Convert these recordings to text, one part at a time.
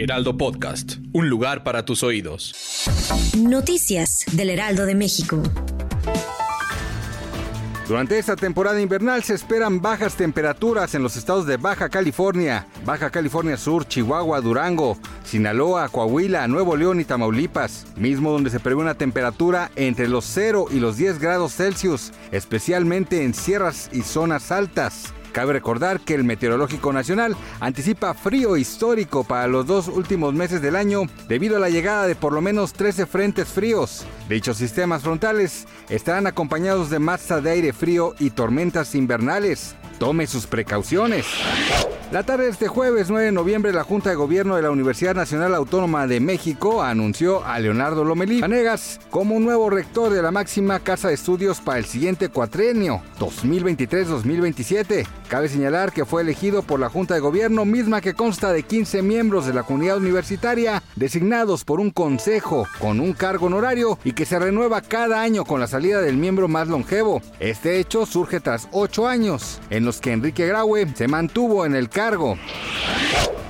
Heraldo Podcast, un lugar para tus oídos. Noticias del Heraldo de México. Durante esta temporada invernal se esperan bajas temperaturas en los estados de Baja California, Baja California Sur, Chihuahua, Durango, Sinaloa, Coahuila, Nuevo León y Tamaulipas, mismo donde se prevé una temperatura entre los 0 y los 10 grados Celsius, especialmente en sierras y zonas altas. Cabe recordar que el Meteorológico Nacional anticipa frío histórico para los dos últimos meses del año debido a la llegada de por lo menos 13 frentes fríos. Dichos sistemas frontales estarán acompañados de masa de aire frío y tormentas invernales. Tome sus precauciones. La tarde de este jueves 9 de noviembre, la Junta de Gobierno de la Universidad Nacional Autónoma de México anunció a Leonardo Lomelí Vanegas como un nuevo rector de la máxima casa de estudios para el siguiente cuatrenio, 2023-2027. Cabe señalar que fue elegido por la Junta de Gobierno, misma que consta de 15 miembros de la comunidad universitaria, designados por un consejo con un cargo honorario y que se renueva cada año con la salida del miembro más longevo. Este hecho surge tras ocho años, en los que Enrique Graue se mantuvo en el cargo.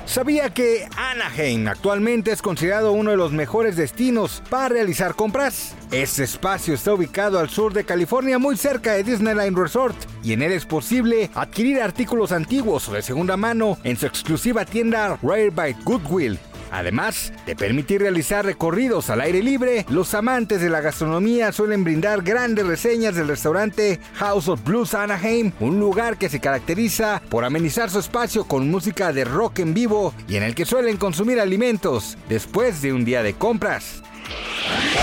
¿Sabía que Anaheim actualmente es considerado uno de los mejores destinos para realizar compras? Este espacio está ubicado al sur de California, muy cerca de Disneyland Resort, y en él es posible adquirir artículos antiguos o de segunda mano en su exclusiva tienda Rare by Goodwill. Además de permitir realizar recorridos al aire libre, los amantes de la gastronomía suelen brindar grandes reseñas del restaurante House of Blues Anaheim, un lugar que se caracteriza por amenizar su espacio con música de rock en vivo y en el que suelen consumir alimentos después de un día de compras.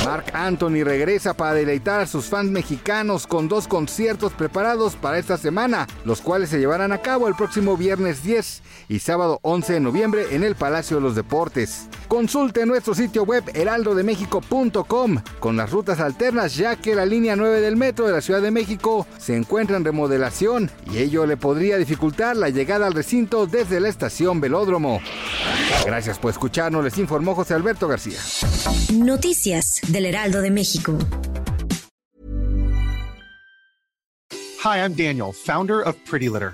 Mark Anthony regresa para deleitar a sus fans mexicanos con dos conciertos preparados para esta semana, los cuales se llevarán a cabo el próximo viernes 10 y sábado 11 de noviembre en el Palacio de los Deportes. Consulte nuestro sitio web heraldodemexico.com con las rutas alternas ya que la línea 9 del metro de la Ciudad de México se encuentra en remodelación y ello le podría dificultar la llegada al recinto desde la estación Velódromo. Gracias por escucharnos, les informó José Alberto García. Noticias del Heraldo de México. Hi, I'm Daniel, founder of Pretty Litter.